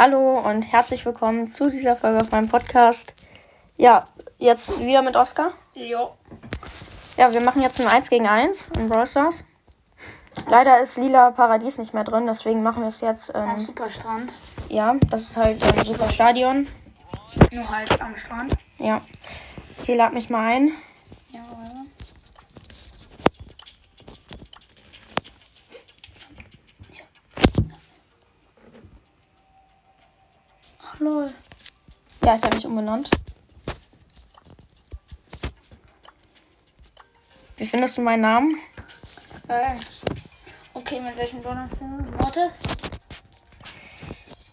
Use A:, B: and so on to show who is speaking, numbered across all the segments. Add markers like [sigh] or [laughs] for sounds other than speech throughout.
A: Hallo und herzlich willkommen zu dieser Folge auf meinem Podcast. Ja, jetzt wieder mit Oscar.
B: Jo.
A: Ja, wir machen jetzt ein 1 gegen 1 in Brawl Stars. Leider ist Lila Paradies nicht mehr drin, deswegen machen wir es jetzt.
B: Am
A: Ähm,
B: Superstrand.
A: ja, das ist halt ein super Stadion.
B: Nur halt am Strand.
A: Ja. Okay, lad mich mal ein.
B: Ja, oder? Ach lol.
A: Ja, ich habe mich umbenannt. Wie findest du meinen Namen?
B: Geil. Okay, mit welchem Donner Mortis?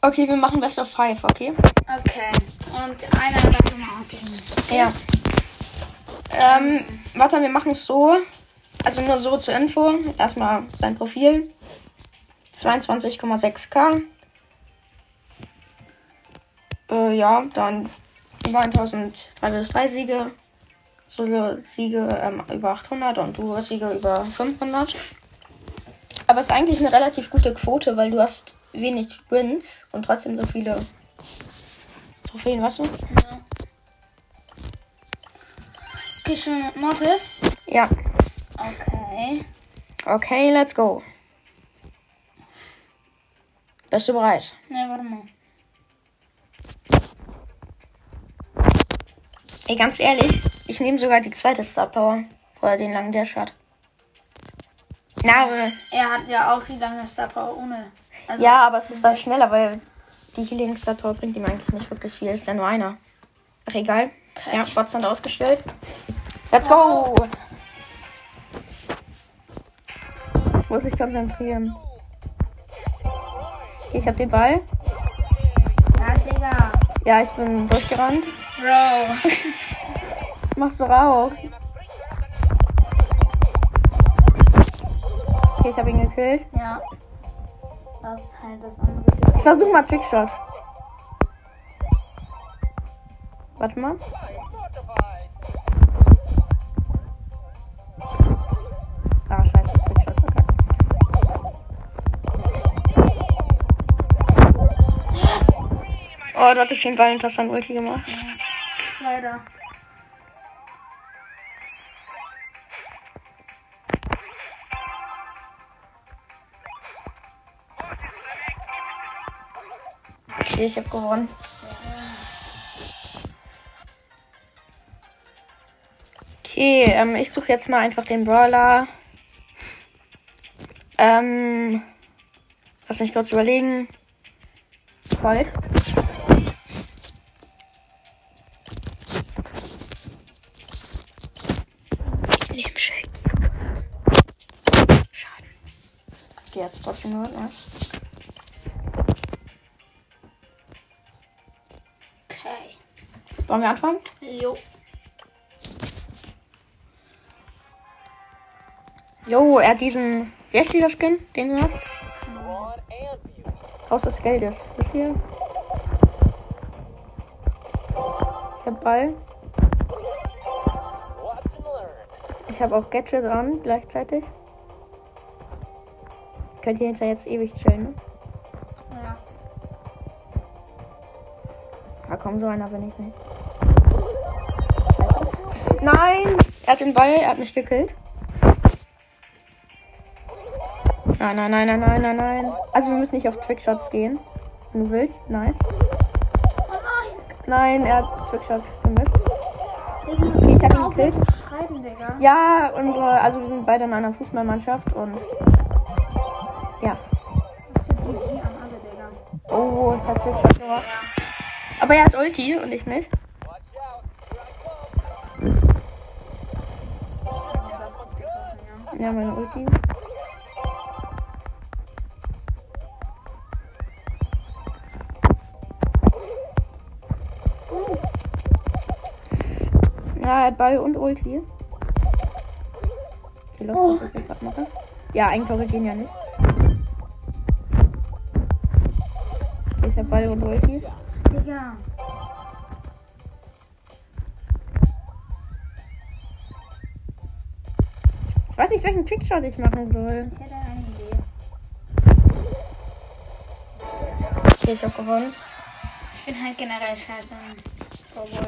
A: Okay, wir machen Best of Five, okay?
B: Okay. Und einer darf immer aussehen.
A: Ja. Ähm, warte, wir machen es so. Also nur so zur Info. Erstmal sein Profil. 22,6k. Äh, ja, dann über 1000 3 vs 3 Siege. Solo-Siege ähm, über 800 und Duo-Siege über 500. Aber es ist eigentlich eine relativ gute Quote, weil du hast wenig Wins und trotzdem so viele Trophäen, weißt du?
B: Ja. Okay, schon mit Mortis?
A: Ja.
B: Okay.
A: Okay, let's go. Bist du bereit?
B: Ne, warte mal.
A: Ey, ganz ehrlich, ich nehme sogar die zweite Star Power. Oder den langen Dash hat. Na, aber,
B: Er hat ja auch die lange Star Power ohne. Also,
A: ja, aber es ist dann schneller, weil die Healing Star Power bringt ihm eigentlich nicht wirklich viel. Ist ja nur einer. Ach, egal. Ja, Bots sind ausgestellt. Let's go! Muss ich konzentrieren. Okay, ich hab den Ball.
B: Ja, Digga.
A: Ja, ich bin durchgerannt.
B: Bro. [laughs]
A: Machst du auch. Okay, ich habe ihn gekillt.
B: ja. Das ist halt das andere.
A: Ich versuche mal Trickshot. Warte mal. Ah, scheiße, Trickshot verkackt. Oh, du hattest den Ball in Tassan Ulti gemacht.
B: Leider.
A: Okay, ich habe gewonnen. Okay, ähm, ich suche jetzt mal einfach den Brawler. Ähm, lass mich kurz überlegen. Colt. Okay, jetzt trotzdem nur was.
B: Okay.
A: Wollen wir anfangen?
B: Jo.
A: Jo, er hat diesen. Wie heißt dieser Skin, den du hast? Haus des Geldes. Ist hier. Ich hab Ball. Ich habe auch Gadget an gleichzeitig. Könnt ihr hinter jetzt ewig chillen, ne?
B: Ja.
A: Ah komm, so einer bin ich nicht. Scheiße. Nein! Er hat den Ball, er hat mich gekillt. Nein, nein, nein, nein, nein, nein, nein. Also wir müssen nicht auf Trickshots gehen. Wenn du willst, nice.
B: Oh nein.
A: Nein, er hat Trickshot gemisst. Okay, ich hab ihn gekillt. Ja, unsere, also wir sind beide in einer Fußballmannschaft und gemacht. Aber er hat Ulti und ich nicht. Ja, meine Ulti. Ja, er hat Ball und Ulti. Okay, los, was ich gerade mache. Ja, Eigentore gehen ja nicht. Ball und Ulti.
B: Digga.
A: Ich weiß nicht, welchen Trickshot ich machen soll.
B: Ich hätte eine Idee.
A: Okay, ich hab gewonnen.
B: Ich bin halt generell scheiße. Obwohl.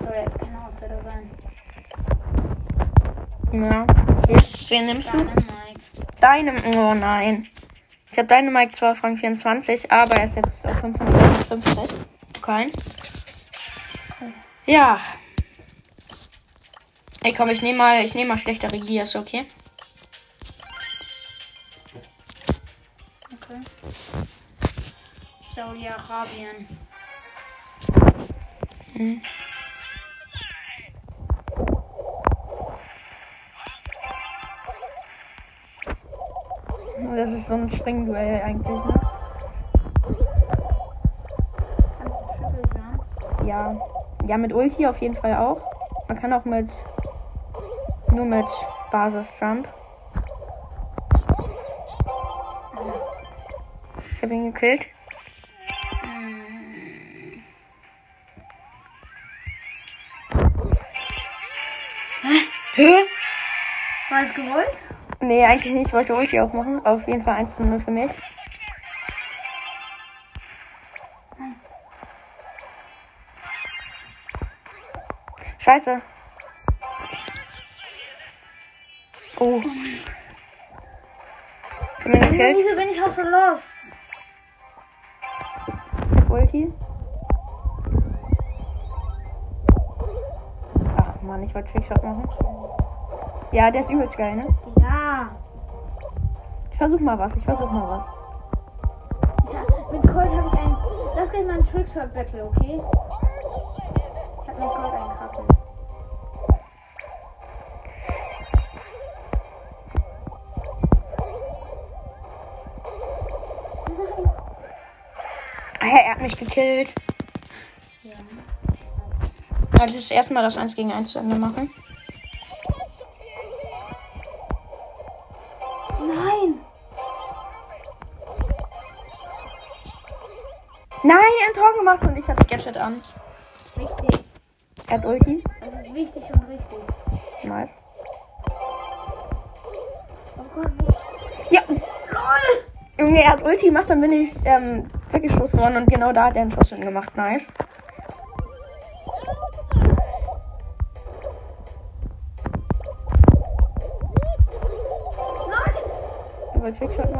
B: Soll jetzt keine Ausrede sein.
A: Ja. Okay. Wen nimmst du?
B: Dynamite.
A: Deine. Oh nein. Ich habe deine Mike zwar auf Rang 24, aber er ist jetzt auf 550. Okay. Ja. Ey, komm, ich nehme mal, ich nehme mal schlechtere Gears, okay?
B: Okay. Saudi-Arabien.
A: Hm. Das ist so ein Springduell eigentlich, ne?
B: Kannst du?
A: Ja. Ja, mit Ulti auf jeden Fall auch. Man kann auch mit. Nur mit Basis-Jump. Ich habe ihn gekillt. Hä?
B: War es gewollt?
A: Nee, eigentlich nicht. Ich wollte Ulti auch machen. Auf jeden Fall 1 zu 0 für mich. Scheiße. Oh. Ich hab ihn gekillt.
B: Wieso bin ich auch so
A: hab Ulti. Ach man, ich wollte Trickshot machen. Ja, der ist übelst geil, ne?
B: Ja.
A: Ich versuch mal was. Ich versuch mal was.
B: Ich hab, mit Colt habe ich einen. Lass gleich mal einen Trickshot Battle, okay? Ich hab mit Colt einen krassen.
A: Ah, er hat mich gekillt.
B: Ja.
A: Also das erste Mal das 1 gegen 1 zu Ende machen.
B: Nein,
A: er hat ein Tor gemacht und ich hatte Gadget an.
B: Wichtig.
A: Er hat Ulti.
B: Das ist wichtig und richtig.
A: Nice.
B: Oh Gott, wo-
A: Ja. Junge, er hat Ulti gemacht, dann bin ich ähm, weggestoßen worden und genau da hat er einen Schuss gemacht. Nice.
B: Nein!
A: Er wollte Trickshot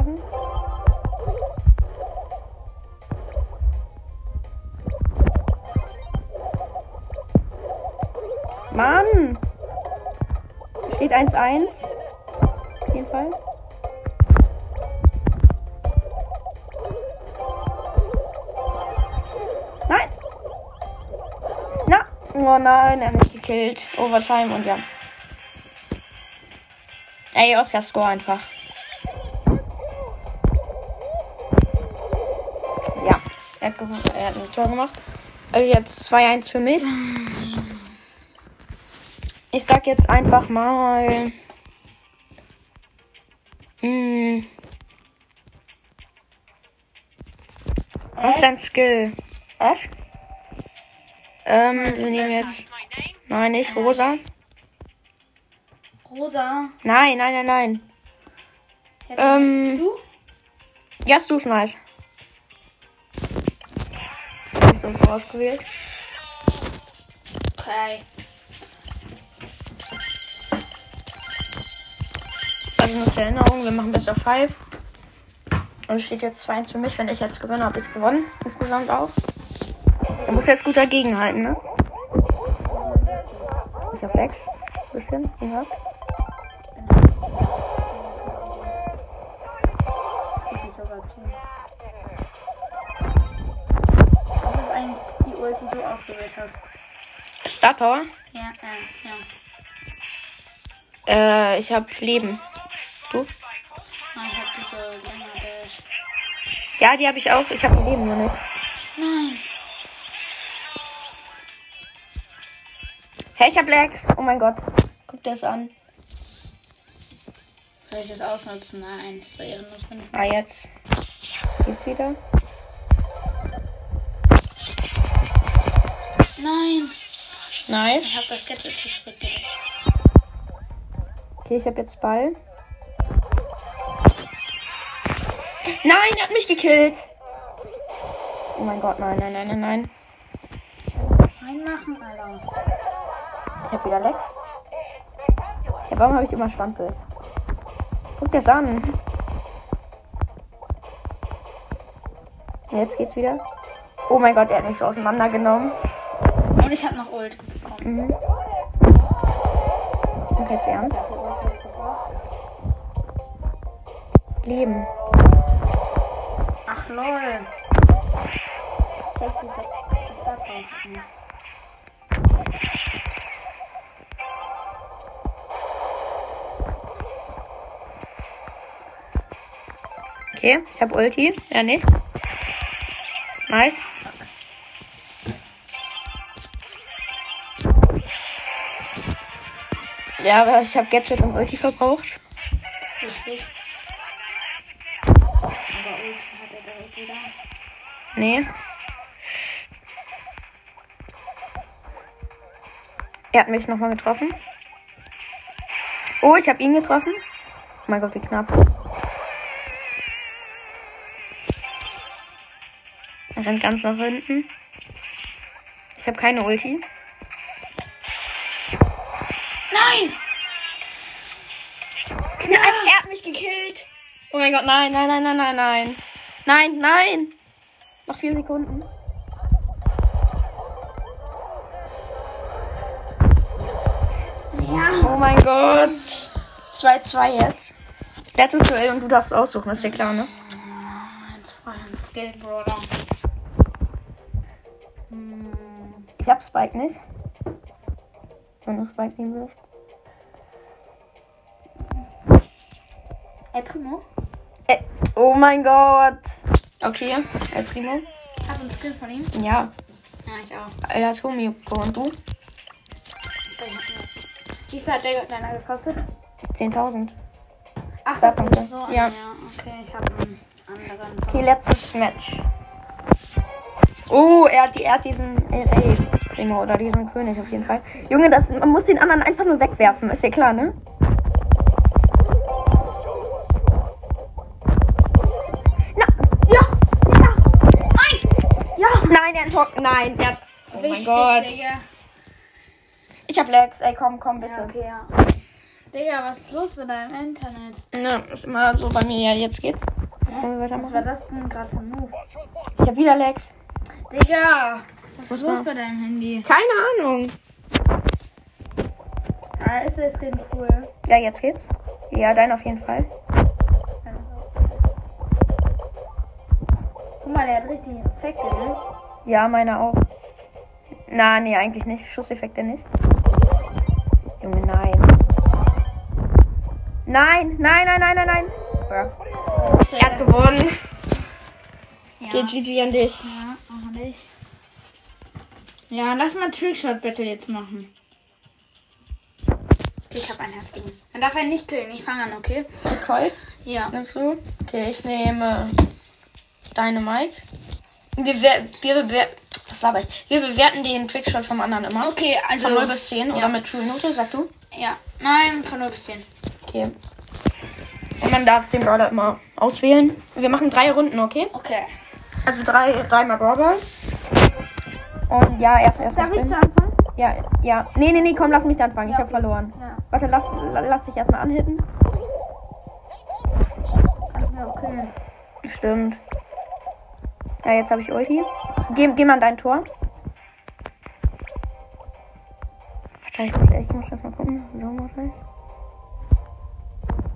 A: 1-1. Auf jeden Fall. Nein! Na! Oh nein, er hat mich gekillt. Overtime und ja. Ey, Oscar Score einfach. Ja, er hat, er hat ein Tor gemacht. Also jetzt 2-1 für mich. Sag jetzt einfach mal. Hm. Was ist dein Skill? Ash? Ähm, wir nehmen jetzt. Nein, nicht rosa.
B: Rosa.
A: Nein, nein, nein, nein. Ähm.
B: Du?
A: Ja, du ist nice. Ich so ausgewählt.
B: Okay.
A: Also nur zur Erinnerung, wir machen Best of 5. Und steht jetzt 2-1 für mich. Wenn ich jetzt gewinne, habe ich gewonnen. Insgesamt auch. Er muss jetzt gut dagegenhalten, ne? Ich hab Lex. Bisschen,
B: sogar zu. Das ist eigentlich die Ult, die du ausgewählt hast.
A: Star Power.
B: Ja, ja, ja.
A: Äh, ich hab Leben. Du?
B: Ich hab diese länger Dash.
A: Ja, die habe ich auch. Ich habe Leben nur nicht.
B: Nein.
A: Hey, ich hab Lex. Oh mein Gott. Guck dir das an.
B: Soll ich das ausnutzen? Nein, das war ehrenlos.
A: Ah, jetzt. Geht's wieder?
B: Nein.
A: Nice.
B: Ich hab das Gadget zu spät.
A: Okay, ich habe jetzt Ball. Nein, er hat mich gekillt. Oh mein Gott, nein, nein, nein, nein, nein.
B: Reinmachen, Alter.
A: Ich hab wieder Lex. Ja, warum habe ich immer Standbild? Guck das an. Jetzt geht's wieder. Oh mein Gott, er hat mich so auseinandergenommen.
B: Und ich hab noch Ult bekommen.
A: Mhm. Okay, jetzt ernst.
B: Das hat Ult gebraucht.
A: Leben.
B: Ach lol. Check diese Startbauchen.
A: Okay, ich habe Ulti. Er nicht. Nice. Ja, aber ich habe Gadget und Ulti verbraucht.
B: Richtig. Aber Ult
A: Nee. Er hat mich nochmal getroffen. Oh, ich habe ihn getroffen. Oh mein Gott, wie knapp. Er rennt ganz nach hinten. Ich habe keine Ulti.
B: Nein!
A: Nein, er hat mich gekillt. Oh mein Gott, nein, nein, nein, nein, nein, nein. Nein, nein. Noch vier Sekunden.
B: Ja.
A: Oh mein Gott. 2-2 jetzt. Letztes Duell und du darfst aussuchen, ist dir klar, ne?
B: Jetzt war ein Skateboarder. Hm.
A: Ich hab Spike nicht. Wenn du Spike nehmen willst.
B: El Primo?
A: Äh, oh mein Gott. Okay, El Primo.
B: Hast du einen Skill von ihm?
A: Ja,
B: Ja, ich auch.
A: El Tomiko und du?
B: Wie viel hat der deiner gekostet?
A: 10.000.
B: Ach,
A: Da
B: das ist so.
A: Ja.
B: Ja. Okay, ich habe einen anderen.
A: Okay, letztes Match. Oh, er hat, die, er hat diesen RA Primo oder diesen König auf jeden Fall. Junge, das, man muss den anderen einfach nur wegwerfen, ist ja klar, ne? Er hat ein Tor, nein, er hat, oh mein Gott.
B: Digga.
A: Ich hab Lex, ey, komm, komm, bitte.
B: Ja, okay, ja. Digga, was ist los mit deinem Internet?
A: Ne, ist immer so bei mir, ja, jetzt geht's. Jetzt
B: Was war das denn gerade für ein Move?
A: Ich hab wieder Lex.
B: Digga, was ist los bei deinem Handy?
A: Keine Ahnung.
B: Ah, ist das Skin cool?
A: Ja, jetzt geht's. Ja, dein auf jeden Fall.
B: Guck mal, der hat richtig Effekte, ne?
A: Ja, meine auch. Na, nee, eigentlich nicht. Schusseffekte nicht. Junge, nein. Nein, nein, nein, nein, nein, nein. Ja. Er hat gewonnen.
B: Ja.
A: Okay, GG an dich.
B: Ja, auch nicht. Ja, lass mal Trickshot Battle jetzt machen. Ich habe einen herzigen. Dann darf er nicht killen. Ich fange an, okay?
A: Colt,
B: Ja.
A: nimmst du? Okay, ich nehme deine Mike. Wir, wir, wir, was laber ich? Wir bewerten den Trickshot vom anderen immer.
B: Okay, also.
A: Von 0 bis 10
B: ja.
A: oder mit True Note, sag du?
B: Ja. Nein, von 0 bis 10.
A: Okay. Und man darf den Brawler immer auswählen. Wir machen drei Runden, okay?
B: Okay.
A: Also drei, dreimal Brawler. Und ja, erst erst
B: Darf ich zu
A: spinnen.
B: Anfang?
A: Ja, ja. Nee, nee, nee, komm, lass mich anfangen. Ich
B: Ja,
A: habe verloren.
B: Ja.
A: Warte, lass, lass dich erstmal anhitten.
B: Killen.
A: Stimmt. Ja, jetzt habe ich Ulti. Geh, geh mal an dein Tor. Ich muss, ich muss das mal gucken. So muss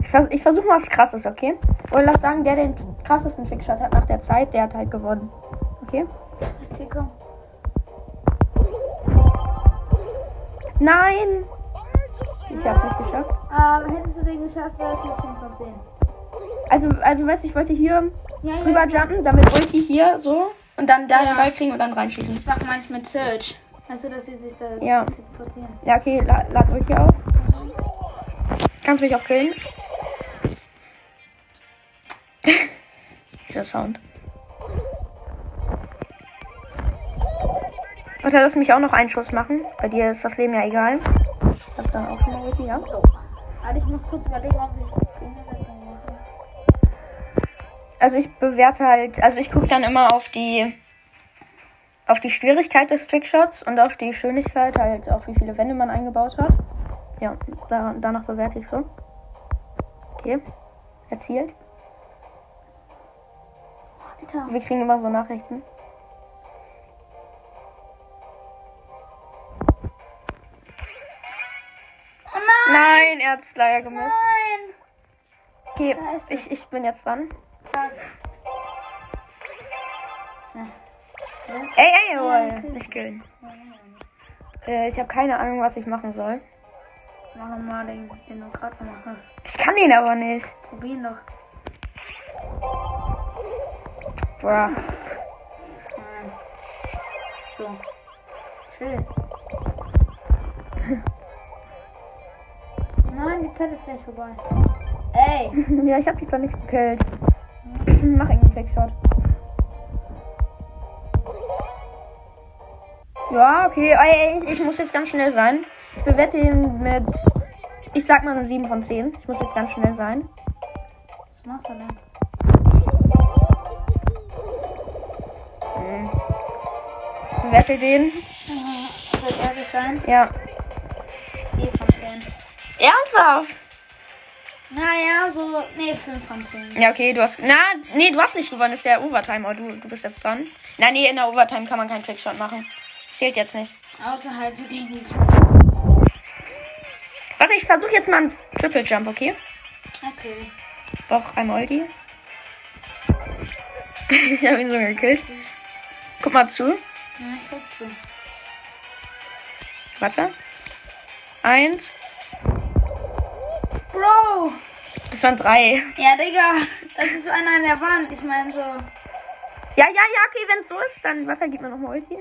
A: ich. Vers ich versuche mal was krasses, okay? Oder lass sagen, der den krassesten Trickshot hat nach der Zeit, der hat halt gewonnen. Okay?
B: Okay, komm.
A: Nein! Ich hab's nicht geschafft.
B: Ähm, hättest du den geschafft, wäre es eine 10 von 10.
A: Also, also weißt du, ich wollte hier
B: Ja, ja.
A: rüber jumpen, damit Ulti hier so und dann da
B: Ja.
A: den Ball kriegen und dann reinschießen.
B: Das macht manchmal mit Search. Weißt du, dass sie sich da
A: Ja.
B: teleportieren.
A: Ja, okay, la lad Ulti auf. Kannst mich auch killen. Dieser Sound. Warte, lass mich auch noch einen Schuss machen. Bei dir ist das Leben ja egal. Ich hab dann auch schon mal Ulti, ja?
B: So. Aber ich muss kurz überlegen, ob ich mache.
A: Also ich bewerte halt, also ich gucke dann immer auf die auf die Schwierigkeit des Trickshots und auf die Schönigkeit, halt auch wie viele Wände man eingebaut hat. Ja, da, danach bewerte ich so. Okay, erzielt.
B: Alter.
A: Wir kriegen immer so Nachrichten.
B: Oh nein!
A: Nein, er hat es leider gemisst.
B: Nein!
A: Okay, ich, ich bin jetzt dran. Ey, ey,
B: Ja,
A: jawohl. Nicht killen. Äh, ich habe keine Ahnung, was ich machen soll.
B: Mach mal den, den du gerade gemacht hast.
A: Ich kann ihn aber nicht.
B: Probier ihn doch.
A: Bruh.
B: Nein. So. Chill. [laughs] Nein, die Zeit ist gleich vorbei. [laughs] Ey!
A: ja, ich hab dich doch nicht gekillt. Mach irgendeinen Trickshot. Ja, okay. Ey, ich muss jetzt ganz schnell sein. Ich bewerte ihn mit. Ich sag mal eine 7 von 10. Ich muss jetzt ganz schnell sein.
B: Was machst du denn?
A: Hm. Bewerte den.
B: Soll ich ehrlich sein?
A: Ja.
B: 4 von 10.
A: Ernsthaft?
B: Naja, so. Nee, 5 von 10.
A: Ja, okay, du hast. Na, nee, du hast nicht gewonnen. Das ist ja Overtime, aber du, du bist jetzt dran. Nein, nee, in der Overtime kann man keinen Trickshot machen. Zählt jetzt nicht.
B: Außer halt so gegen.
A: Warte, ich versuche jetzt mal einen Triple Jump, okay?
B: Okay.
A: Doch, einmal Ulti. [laughs] ich habe ihn so gekillt. Guck mal zu.
B: Ja, ich guck zu.
A: Warte. Eins.
B: Bro!
A: Das waren drei.
B: Ja, Digga. Das ist so einer an der Wand. Ich meine so.
A: Ja, ja, ja, okay, wenn es so ist, dann warte, gib mir nochmal Ulti.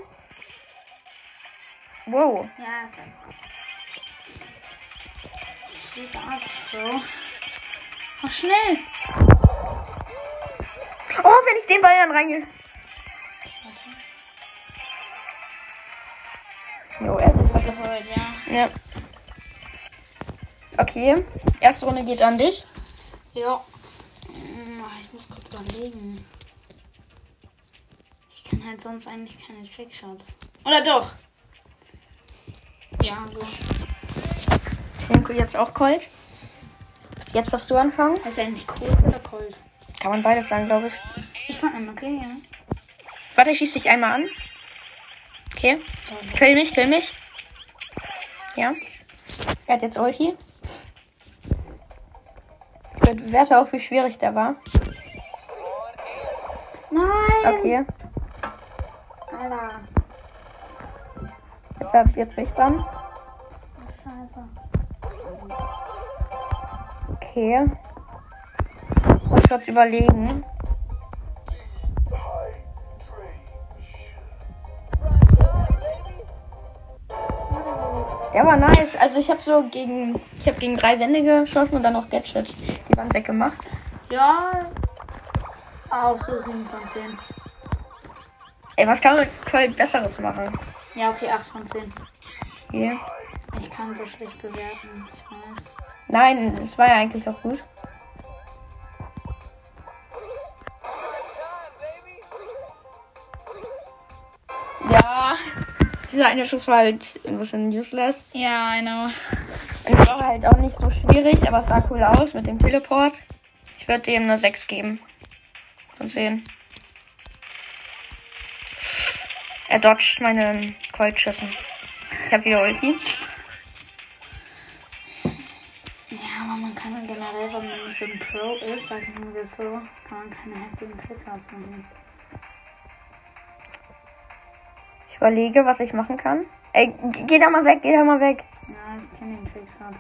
A: Wow.
B: Ja, das war Super Arzt, Bro. Mach schnell!
A: Oh, wenn ich den Ball dann reinge. Jo, er
B: Also heute, ja.
A: Ja. Okay. Erste Runde geht an dich.
B: Ja. Hm, Ich muss kurz überlegen. Ich kann halt sonst eigentlich keine Trickshots. Oder doch? Ja, so.
A: Ich nehme jetzt auch Colt. Jetzt darfst du anfangen.
B: Ist er eigentlich Cold oder Cold?
A: Kann man beides sagen, glaube ich.
B: Ich fang an, okay, ja.
A: Warte, ich schieße dich einmal an. Okay. Kill mich, kill mich. Ja. Er hat jetzt Ulti. Ich bewerte auch, wie schwierig der war.
B: Nein!
A: Okay.
B: Alter.
A: Jetzt, hab- jetzt bin ich dran.
B: Scheiße.
A: Okay. Muss kurz überlegen. Der war nice. Also ich habe so gegen, ich habe gegen drei Wände geschossen und dann noch Gadgets die Wand weggemacht.
B: Ja. Auch so 7 von 10.
A: Ey, was kann man Colt besseres machen?
B: Ja, okay, 8 von 10.
A: Okay.
B: Ich kann so schlecht bewerten, ich weiß.
A: Nein, das war ja eigentlich auch gut. Ja, dieser eine Schuss war halt ein bisschen useless.
B: Ja, I know.
A: Und war halt auch nicht so schwierig, aber es sah cool aus mit dem Teleport. Ich würde dem eine 6 geben. Von 10. Er dodgt meine Colt-Schüssen. Ich habe wieder Ulti.
B: Ja, aber man kann generell, wenn man nicht so ein Pro ist, sagen wir so, kann man keine heftigen Trickouts machen.
A: Überlege, was ich machen kann. Ey, geh da mal weg, geh da mal weg.
B: Ja, ich kenne den Trickshot.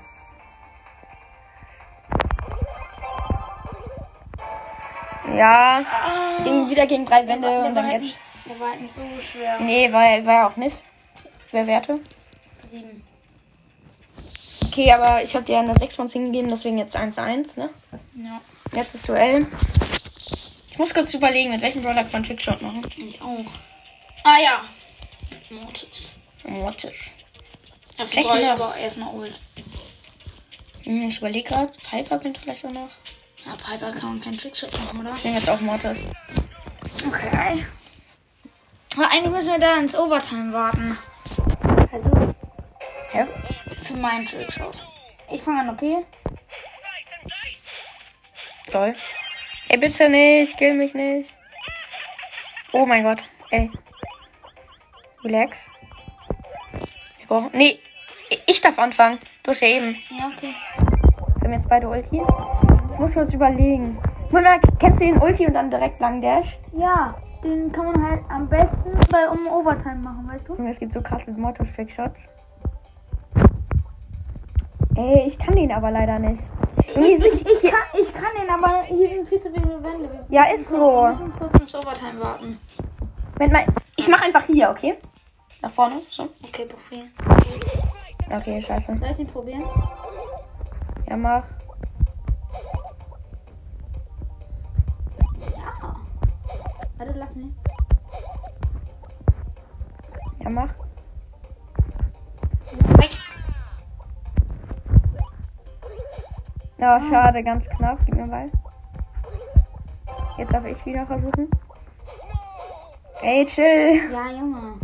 A: Ja,
B: Ah,
A: ging wieder gegen drei Wände
B: der,
A: und
B: war
A: dann
B: halt
A: jetzt.
B: nicht, der war halt nicht so schwer.
A: Nee, war, war ja auch nicht. Wer Werte?
B: 7.
A: Okay, aber ich habe dir eine 6 von 10 gegeben, deswegen jetzt 1-1, ne?
B: Ja,
A: Jetzt das Duell. Ich muss kurz überlegen, mit welchem Brawler kann man Trickshot machen.
B: ich auch. Ah ja. Mortis.
A: Mortis.
B: Dafür
A: Vielleicht
B: brauche ich aber erstmal Ult.
A: Hm, ich überlege gerade. Piper könnte vielleicht auch noch.
B: Ja, Piper kann man keinen Trickshot machen, oder?
A: Ich nehme jetzt auch Mortis.
B: Okay. Aber eigentlich müssen wir da ins Overtime warten. Also,
A: Ja?
B: für meinen Trickshot. Ich fange an, okay?
A: Toll. Ey, bitte nicht, kill mich nicht. Oh mein Gott. Ey. Relax. Wir brauchen. Nee, ich- ich darf anfangen. Du hast ja eben.
B: Ja, okay.
A: Wir haben jetzt beide Ulti. Ich muss kurz überlegen. Mona, kennst du den Ulti und dann direkt lang Dash?
B: Ja, den kann man halt am besten bei um Overtime machen, weißt du?
A: Es gibt so krasse Mortis Trickshots. Ey, ich kann den aber leider nicht. Junge,
B: Ich, ich, ich, kann, ich kann den, aber hier sind viel zu wenige Wände.
A: Ja, ist so.
B: Wir müssen kurz ins Overtime warten.
A: Moment mal, ich mach einfach hier, okay? Nach vorne, so.
B: Okay, probieren.
A: Okay, scheiße.
B: Soll ich ihn probieren?
A: Ja, mach.
B: Ja. Warte, lass mich.
A: Ja, mach. Ja, schade, ganz knapp. Gib mir Ball. Jetzt darf ich wieder versuchen. Ey, chill.
B: Ja, Junge.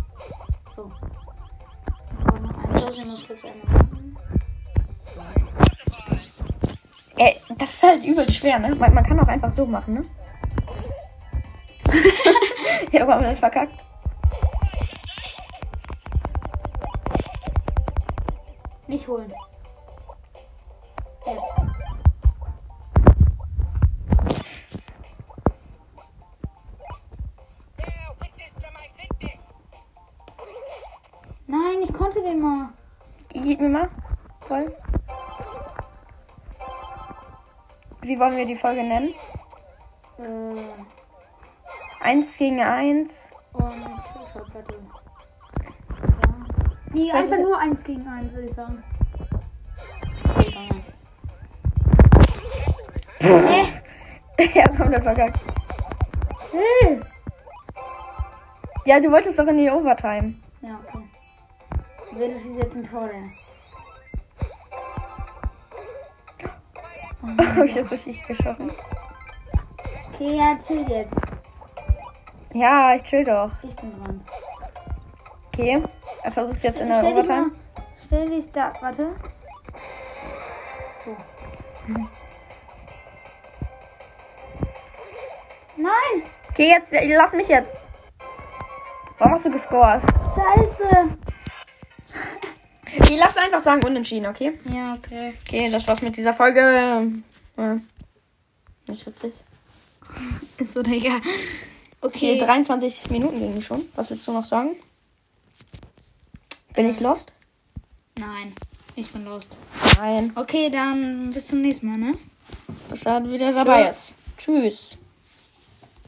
B: Ich muss kurz einen.
A: Ey, das ist halt übelst schwer, ne? Man, man kann auch einfach so machen, ne? [laughs] ja, aber man verkackt.
B: Nicht holen. Jetzt. Nein, ich konnte den mal.
A: Gib mir mal. Voll. Wie wollen wir die Folge nennen?
B: Äh,
A: Eins gegen eins.
B: und Battle. Ja. Nee,
A: weiß
B: einfach nur eins gegen eins, würde ich sagen. Hä? [laughs]
A: ja, komplett verkackt.
B: Hey.
A: Ja, du wolltest doch in die Overtime.
B: Wer du schießt jetzt ein Tor, denn? [laughs]
A: Hab ich jetzt richtig geschossen?
B: Okay, ja, chill jetzt.
A: Ja, ich chill doch.
B: Ich bin dran.
A: Okay. Er versucht jetzt in der
B: stell dich
A: Overtime.
B: mal, stell dich da, warte. So. Nein!
A: Okay, jetzt, lass mich jetzt. Warum hast du gescored?
B: Scheiße!
A: Okay, lass einfach sagen unentschieden, okay?
B: Ja, okay.
A: Okay, das war's mit dieser Folge. Ja. Nicht witzig.
B: Ist so, Digga.
A: Okay,
B: Okay.
A: 23 Minuten gingen schon. Was willst du noch sagen? Bin ich lost?
B: Nein, ich bin lost.
A: Nein.
B: Okay, dann bis zum nächsten Mal, ne?
A: Bis er wieder dabei ist. Tschüss.